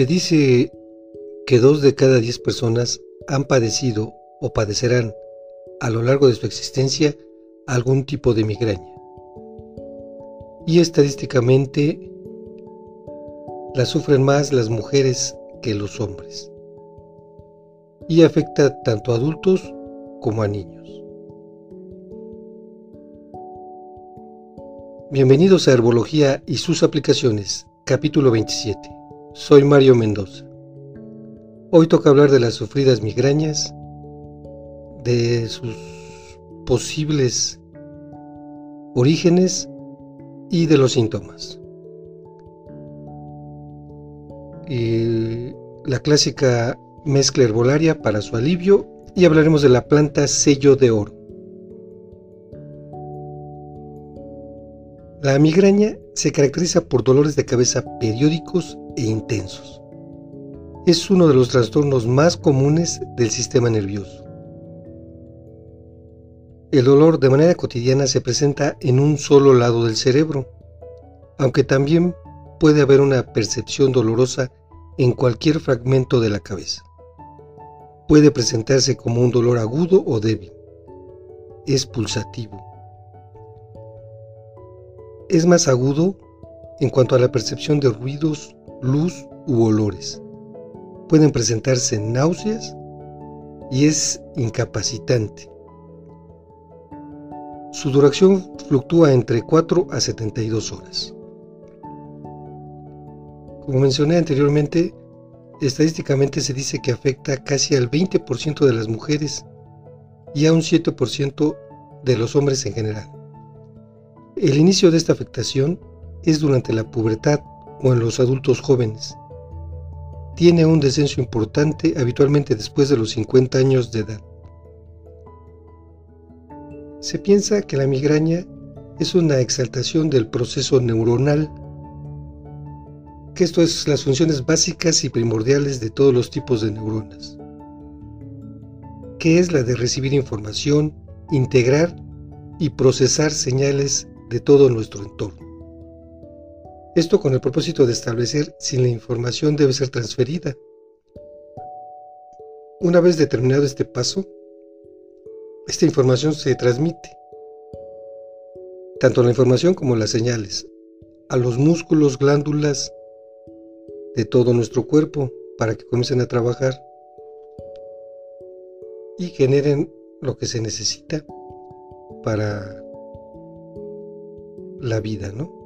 Se dice que dos de cada diez personas han padecido o padecerán a lo largo de su existencia algún tipo de migraña. Y estadísticamente la sufren más las mujeres que los hombres. Y afecta tanto a adultos como a niños. Bienvenidos a Herbología y sus aplicaciones, capítulo 27. Soy Mario Mendoza. Hoy toca hablar de las sufridas migrañas, de sus posibles orígenes y de los síntomas. Y la clásica mezcla herbolaria para su alivio y hablaremos de la planta sello de oro. La migraña se caracteriza por dolores de cabeza periódicos e intensos es uno de los trastornos más comunes del sistema nervioso. El dolor de manera cotidiana se presenta en un solo lado del cerebro, aunque también puede haber una percepción dolorosa en cualquier fragmento de la cabeza. Puede presentarse como un dolor agudo o débil. Es pulsativo. Es más agudo en cuanto a la percepción de ruidos, luz u olores pueden presentarse náuseas y es incapacitante. Su duración fluctúa entre 4 a 72 horas. Como mencioné anteriormente, estadísticamente se dice que afecta casi al 20% de las mujeres y a un 7% de los hombres en general. El inicio de esta afectación es durante la pubertad o en los adultos jóvenes tiene un descenso importante habitualmente después de los 50 años de edad. Se piensa que la migraña es una exaltación del proceso neuronal, que esto es las funciones básicas y primordiales de todos los tipos de neuronas, que es la de recibir información, integrar y procesar señales de todo nuestro entorno. Esto con el propósito de establecer si la información debe ser transferida. Una vez determinado este paso, esta información se transmite, tanto la información como las señales, a los músculos, glándulas de todo nuestro cuerpo para que comiencen a trabajar y generen lo que se necesita para la vida, ¿no?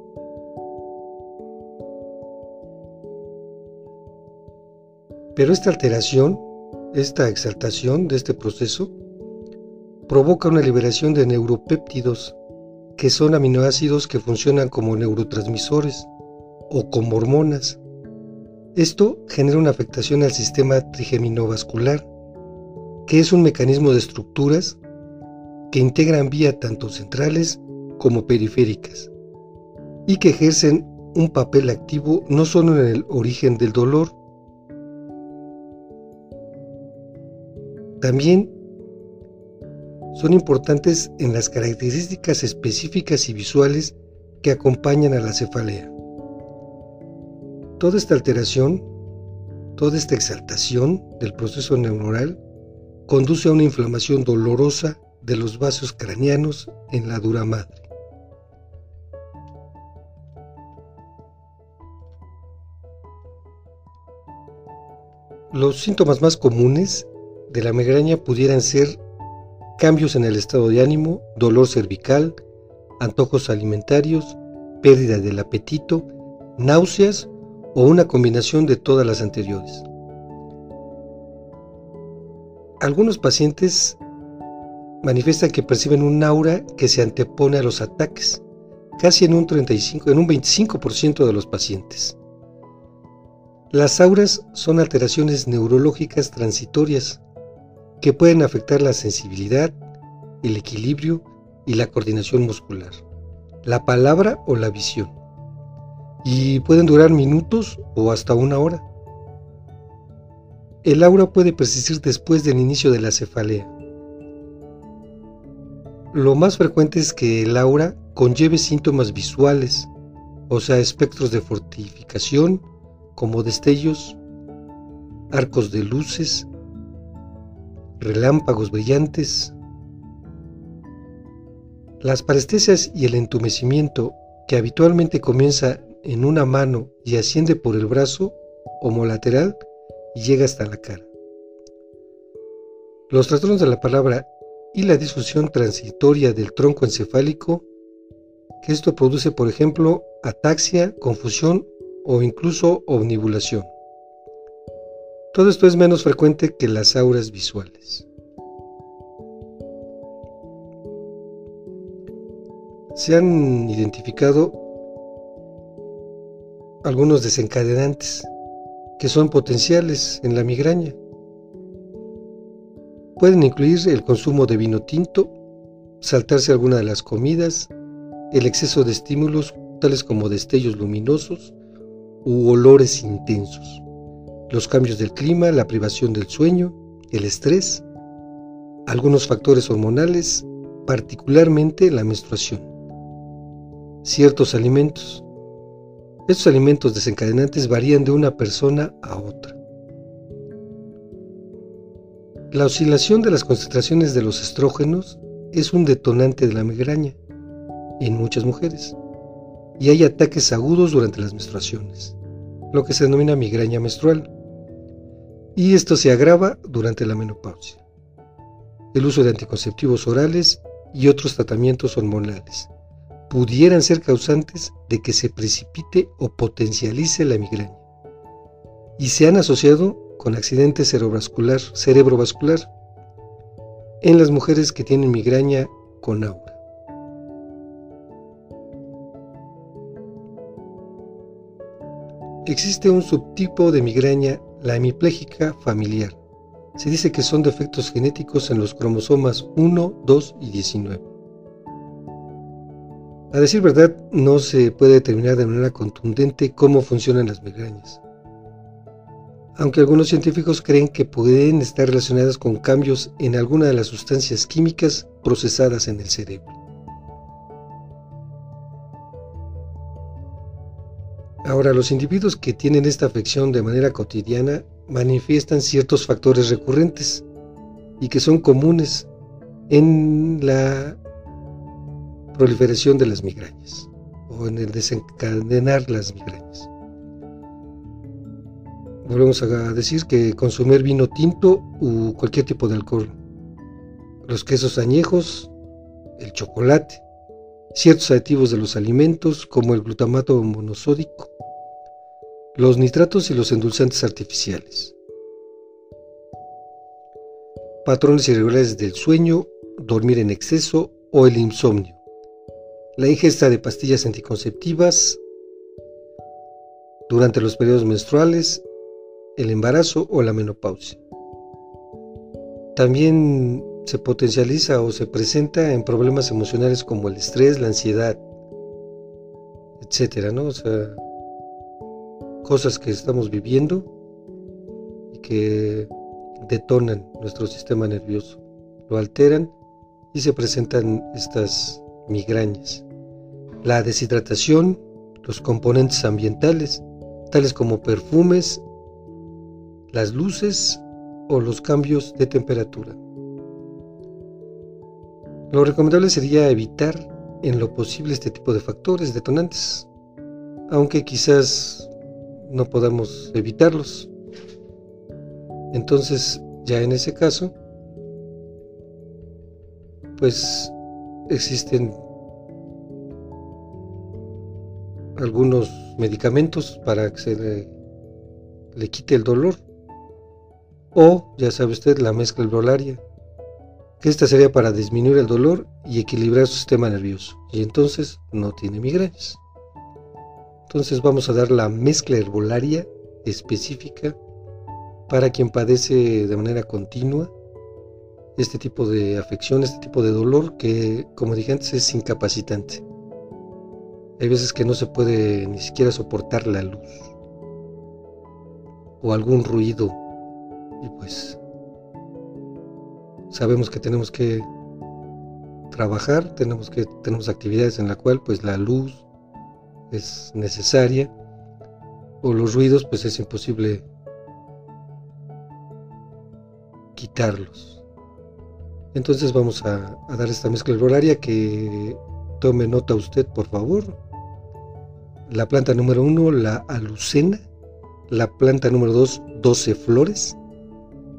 Pero esta alteración, esta exaltación de este proceso, provoca una liberación de neuropéptidos, que son aminoácidos que funcionan como neurotransmisores o como hormonas. Esto genera una afectación al sistema trigeminovascular, que es un mecanismo de estructuras que integran vía tanto centrales como periféricas y que ejercen un papel activo no solo en el origen del dolor, También son importantes en las características específicas y visuales que acompañan a la cefalea. Toda esta alteración, toda esta exaltación del proceso neuronal conduce a una inflamación dolorosa de los vasos craneanos en la dura madre. Los síntomas más comunes de la migraña pudieran ser cambios en el estado de ánimo, dolor cervical, antojos alimentarios, pérdida del apetito, náuseas o una combinación de todas las anteriores. Algunos pacientes manifiestan que perciben un aura que se antepone a los ataques, casi en un 35, en un 25% de los pacientes. Las auras son alteraciones neurológicas transitorias que pueden afectar la sensibilidad, el equilibrio y la coordinación muscular, la palabra o la visión, y pueden durar minutos o hasta una hora. El aura puede persistir después del inicio de la cefalea. Lo más frecuente es que el aura conlleve síntomas visuales, o sea, espectros de fortificación como destellos arcos de luces, relámpagos brillantes. Las parestesias y el entumecimiento que habitualmente comienza en una mano y asciende por el brazo homolateral y llega hasta la cara. Los trastornos de la palabra y la disfunción transitoria del tronco encefálico, que esto produce, por ejemplo, ataxia, confusión o incluso omnibulación. Todo esto es menos frecuente que las auras visuales. Se han identificado algunos desencadenantes que son potenciales en la migraña. Pueden incluir el consumo de vino tinto, saltarse alguna de las comidas, el exceso de estímulos tales como destellos luminosos u olores intensos, los cambios del clima, la privación del sueño, el estrés, algunos factores hormonales, particularmente la menstruación, ciertos alimentos, estos alimentos desencadenantes varían de una persona a otra. La oscilación de las concentraciones de los estrógenos es un detonante de la migraña en muchas mujeres y hay ataques agudos durante las menstruaciones, lo que se denomina migraña menstrual. Y esto se agrava durante la menopausia. El uso de anticonceptivos orales y otros tratamientos hormonales pudieran ser causantes de que se precipite o potencialice la migraña. Y se han asociado con accidentes cerebrovascular, cerebrovascular en las mujeres que tienen migraña con aura. Existe un subtipo de migraña, la hemipléjica familiar. Se dice que son defectos genéticos en los cromosomas 1, 2 y 19. A decir verdad, no se puede determinar de manera contundente cómo funcionan las migrañas, aunque algunos científicos creen que pueden estar relacionadas con cambios en alguna de las sustancias químicas procesadas en el cerebro. Ahora, los individuos que tienen esta afección de manera cotidiana manifiestan ciertos factores recurrentes y que son comunes en la proliferación de las migrañas o en el desencadenar las migrañas. Volvemos a decir que consumir vino tinto u cualquier tipo de alcohol, los quesos añejos, el chocolate, ciertos aditivos de los alimentos como el glutamato monosódico, los nitratos y los endulzantes artificiales, patrones irregulares del sueño, dormir en exceso o el insomnio la ingesta de pastillas anticonceptivas durante los periodos menstruales, el embarazo o la menopausia. También se potencializa o se presenta en problemas emocionales como el estrés, la ansiedad, etcétera, ¿no? O sea, cosas que estamos viviendo y que detonan nuestro sistema nervioso, lo alteran y se presentan estas migrañas la deshidratación, los componentes ambientales, tales como perfumes, las luces o los cambios de temperatura. Lo recomendable sería evitar en lo posible este tipo de factores detonantes, aunque quizás no podamos evitarlos. Entonces, ya en ese caso, pues existen algunos medicamentos para que se le, quite el dolor. O, ya sabe usted, la mezcla alveolaria, que esta sería para disminuir el dolor y equilibrar su sistema nervioso. Y entonces no tiene migrañas. Entonces vamos a dar la mezcla herbolaria específica para quien padece de manera continua este tipo de afección, este tipo de dolor que, como dije antes, es incapacitante. Hay veces que no se puede ni siquiera soportar la luz o algún ruido y pues sabemos que tenemos que trabajar, tenemos que tenemos actividades en la cual pues la luz es necesaria o los ruidos pues es imposible quitarlos. Entonces vamos a, dar esta mezcla horaria que tome nota usted por favor. La planta número 1, la alucena. La planta número 2, 12 flores.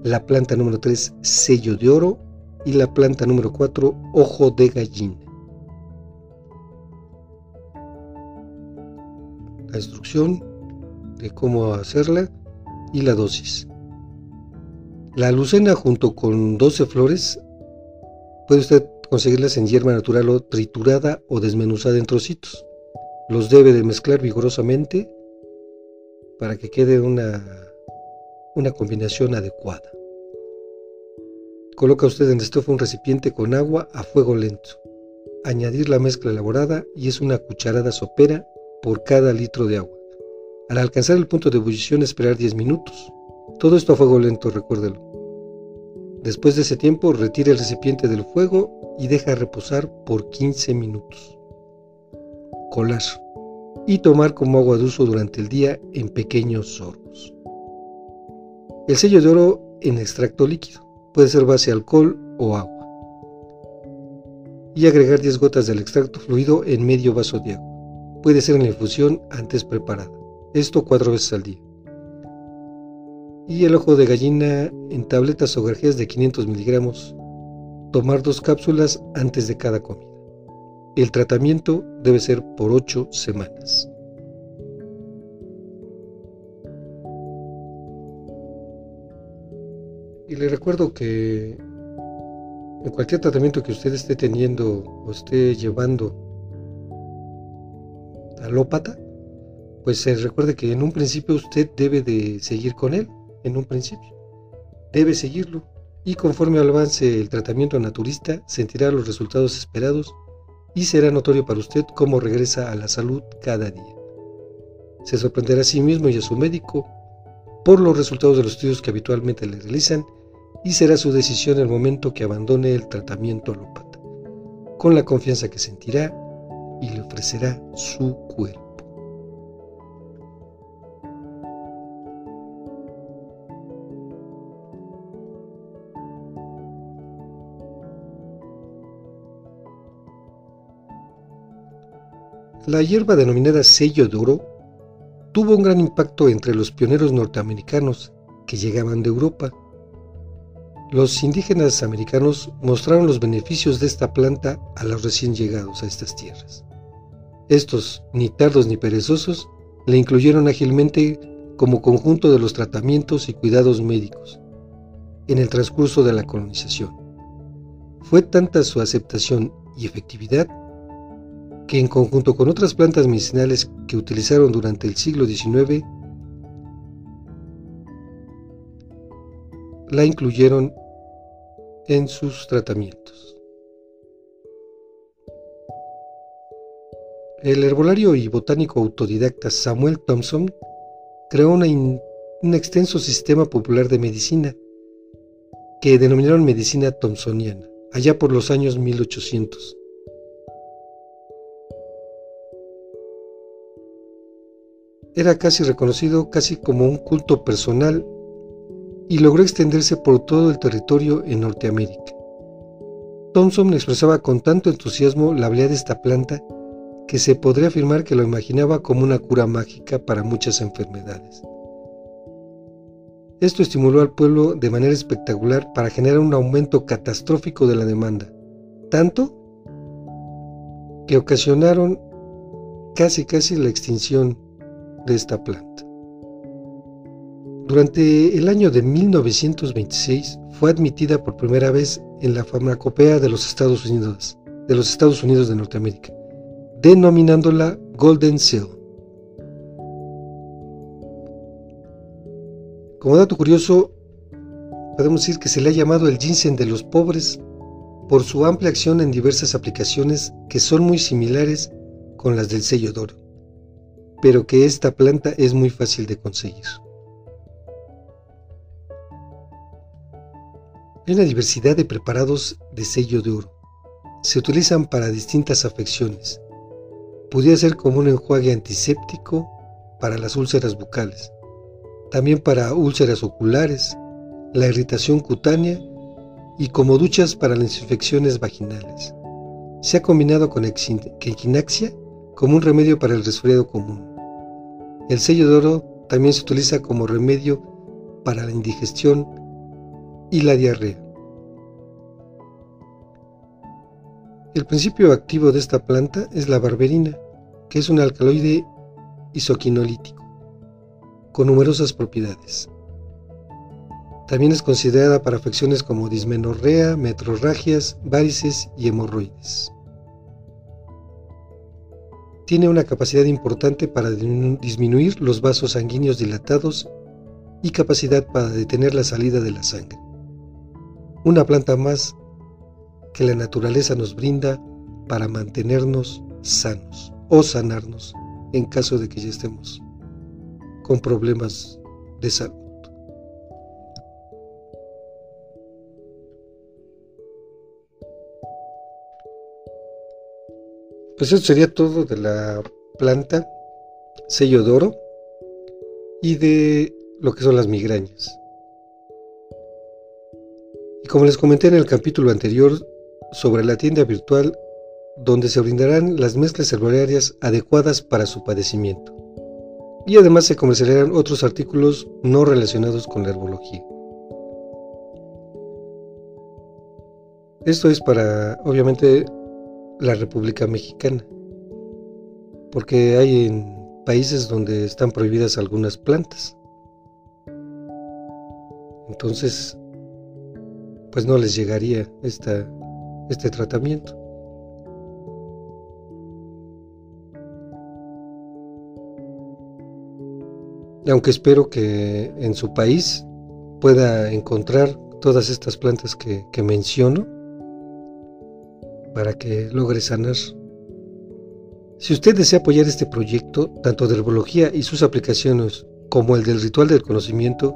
La planta número 3, sello de oro. Y la planta número 4, ojo de gallina. La instrucción de cómo hacerla y la dosis. La alucena junto con 12 flores Puede usted conseguirlas en hierba natural o triturada o desmenuzada en trocitos. Los debe de mezclar vigorosamente para que quede una, una combinación adecuada. Coloca usted en estufa un recipiente con agua a fuego lento. Añadir la mezcla elaborada y es una cucharada sopera por cada litro de agua. Al alcanzar el punto de ebullición esperar 10 minutos. Todo esto a fuego lento, recuérdelo. Después de ese tiempo, retire el recipiente del fuego y deja reposar por 15 minutos. Colar y tomar como agua de uso durante el día en pequeños sorbos. El sello de oro en extracto líquido puede ser base alcohol o agua. Y agregar 10 gotas del extracto fluido en medio vaso de agua. Puede ser en la infusión antes preparada. Esto cuatro veces al día y el ojo de gallina en tabletas o grajeas de 500 miligramos. Tomar dos cápsulas antes de cada comida. El tratamiento debe ser por 8 semanas. Y le recuerdo que en cualquier tratamiento que usted esté teniendo o esté llevando alópata, pues se recuerde que en un principio usted debe de seguir con él en un principio. Debe seguirlo y conforme avance el tratamiento naturista sentirá los resultados esperados y será notorio para usted cómo regresa a la salud cada día. Se sorprenderá a sí mismo y a su médico por los resultados de los estudios que habitualmente le realizan y será su decisión el momento que abandone el tratamiento alópata, con la confianza que sentirá y le ofrecerá su cuerpo. La hierba denominada sello de oro tuvo un gran impacto entre los pioneros norteamericanos que llegaban de Europa. Los indígenas americanos mostraron los beneficios de esta planta a los recién llegados a estas tierras. Estos, ni tardos ni perezosos, le incluyeron ágilmente como conjunto de los tratamientos y cuidados médicos en el transcurso de la colonización. Fue tanta su aceptación y efectividad que en conjunto con otras plantas medicinales que utilizaron durante el siglo XIX, la incluyeron en sus tratamientos. El herbolario y botánico autodidacta Samuel Thompson creó un extenso sistema popular de medicina que denominaron medicina thompsoniana, allá por los años 1800 era casi reconocido casi como un culto personal y logró extenderse por todo el territorio en Norteamérica. Thompson expresaba con tanto entusiasmo la habilidad de esta planta que se podría afirmar que lo imaginaba como una cura mágica para muchas enfermedades. Esto estimuló al pueblo de manera espectacular para generar un aumento catastrófico de la demanda, tanto que ocasionaron casi casi la extinción de esta planta. Durante el año de 1926 fue admitida por primera vez en la farmacopea de los Estados Unidos, de los Estados Unidos de Norteamérica, denominándola Golden Seal. Como dato curioso, podemos decir que se le ha llamado el ginseng de los pobres por su amplia acción en diversas aplicaciones que son muy similares con las del sello d'oro pero que esta planta es muy fácil de conseguir. Hay una diversidad de preparados de sello de oro. Se utilizan para distintas afecciones. Pudiera ser como un enjuague antiséptico para las úlceras bucales, también para úlceras oculares, la irritación cutánea y como duchas para las infecciones vaginales. Se ha combinado con equinaxia como un remedio para el resfriado común. El sello de oro también se utiliza como remedio para la indigestión y la diarrea. El principio activo de esta planta es la barberina, que es un alcaloide isoquinolítico, con numerosas propiedades. También es considerada para afecciones como dismenorrea, metrorragias, varices y hemorroides. Tiene una capacidad importante para disminuir los vasos sanguíneos dilatados y capacidad para detener la salida de la sangre. Una planta más que la naturaleza nos brinda para mantenernos sanos o sanarnos en caso de que ya estemos con problemas de salud. Pues eso sería todo de la planta sello de oro y de lo que son las migrañas. Y como les comenté en el capítulo anterior sobre la tienda virtual donde se brindarán las mezclas herbolarias adecuadas para su padecimiento. Y además se comercializarán otros artículos no relacionados con la herbología. Esto es para, obviamente, la República Mexicana, porque hay en países donde están prohibidas algunas plantas. Entonces, pues no les llegaría esta, este tratamiento. Aunque espero que en su país pueda encontrar todas estas plantas que, que menciono, para que logre sanar. Si usted desea apoyar este proyecto, tanto de herbología y sus aplicaciones como el del ritual del conocimiento,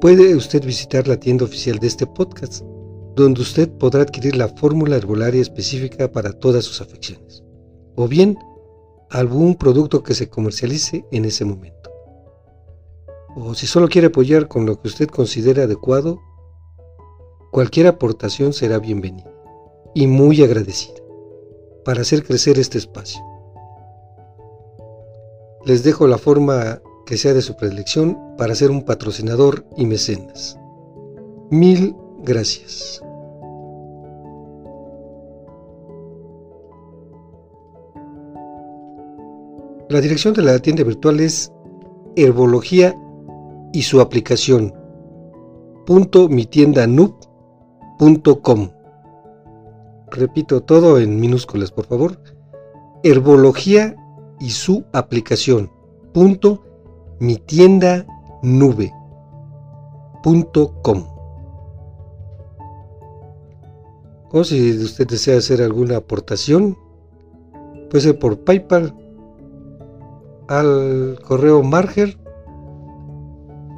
puede usted visitar la tienda oficial de este podcast, donde usted podrá adquirir la fórmula herbolaria específica para todas sus afecciones, o bien algún producto que se comercialice en ese momento. O si solo quiere apoyar con lo que usted considere adecuado, cualquier aportación será bienvenida y muy agradecida para hacer crecer este espacio. Les dejo la forma que sea de su predilección para ser un patrocinador y mecenas. Mil gracias. La dirección de la tienda virtual es herbología y su aplicación. Punto mi tienda repito todo en minúsculas por favor, herbología y su aplicación, punto, mi tienda nube, punto com. O si usted desea hacer alguna aportación, puede ser por PayPal al correo marger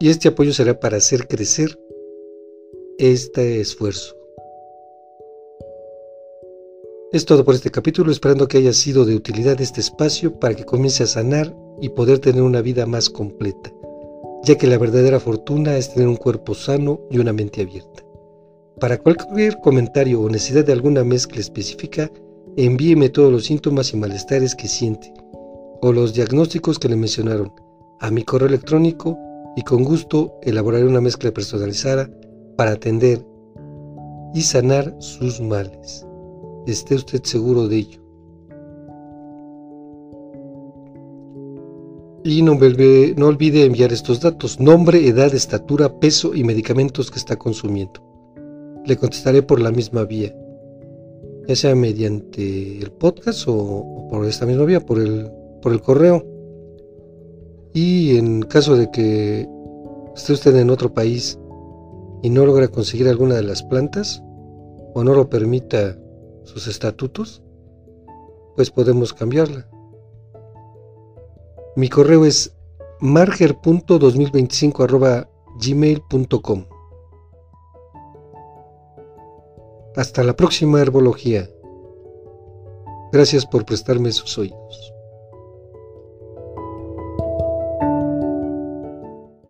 Y este apoyo será para hacer crecer este esfuerzo. Es todo por este capítulo, esperando que haya sido de utilidad este espacio para que comience a sanar y poder tener una vida más completa, ya que la verdadera fortuna es tener un cuerpo sano y una mente abierta. Para cualquier comentario o necesidad de alguna mezcla específica, envíeme todos los síntomas y malestares que siente, o los diagnósticos que le mencionaron, a mi correo electrónico y con gusto elaboraré una mezcla personalizada para atender y sanar sus males esté usted seguro de ello. Y no, olvide enviar estos datos, nombre, edad, estatura, peso y medicamentos que está consumiendo. Le contestaré por la misma vía, ya sea mediante el podcast o, por esta misma vía, por el, por el correo. Y en caso de que esté usted en otro país y no logra conseguir alguna de las plantas o no lo permita sus estatutos, pues podemos cambiarla. Mi correo es marger.2025.gmail.com Hasta la próxima herbología. Gracias por prestarme sus oídos.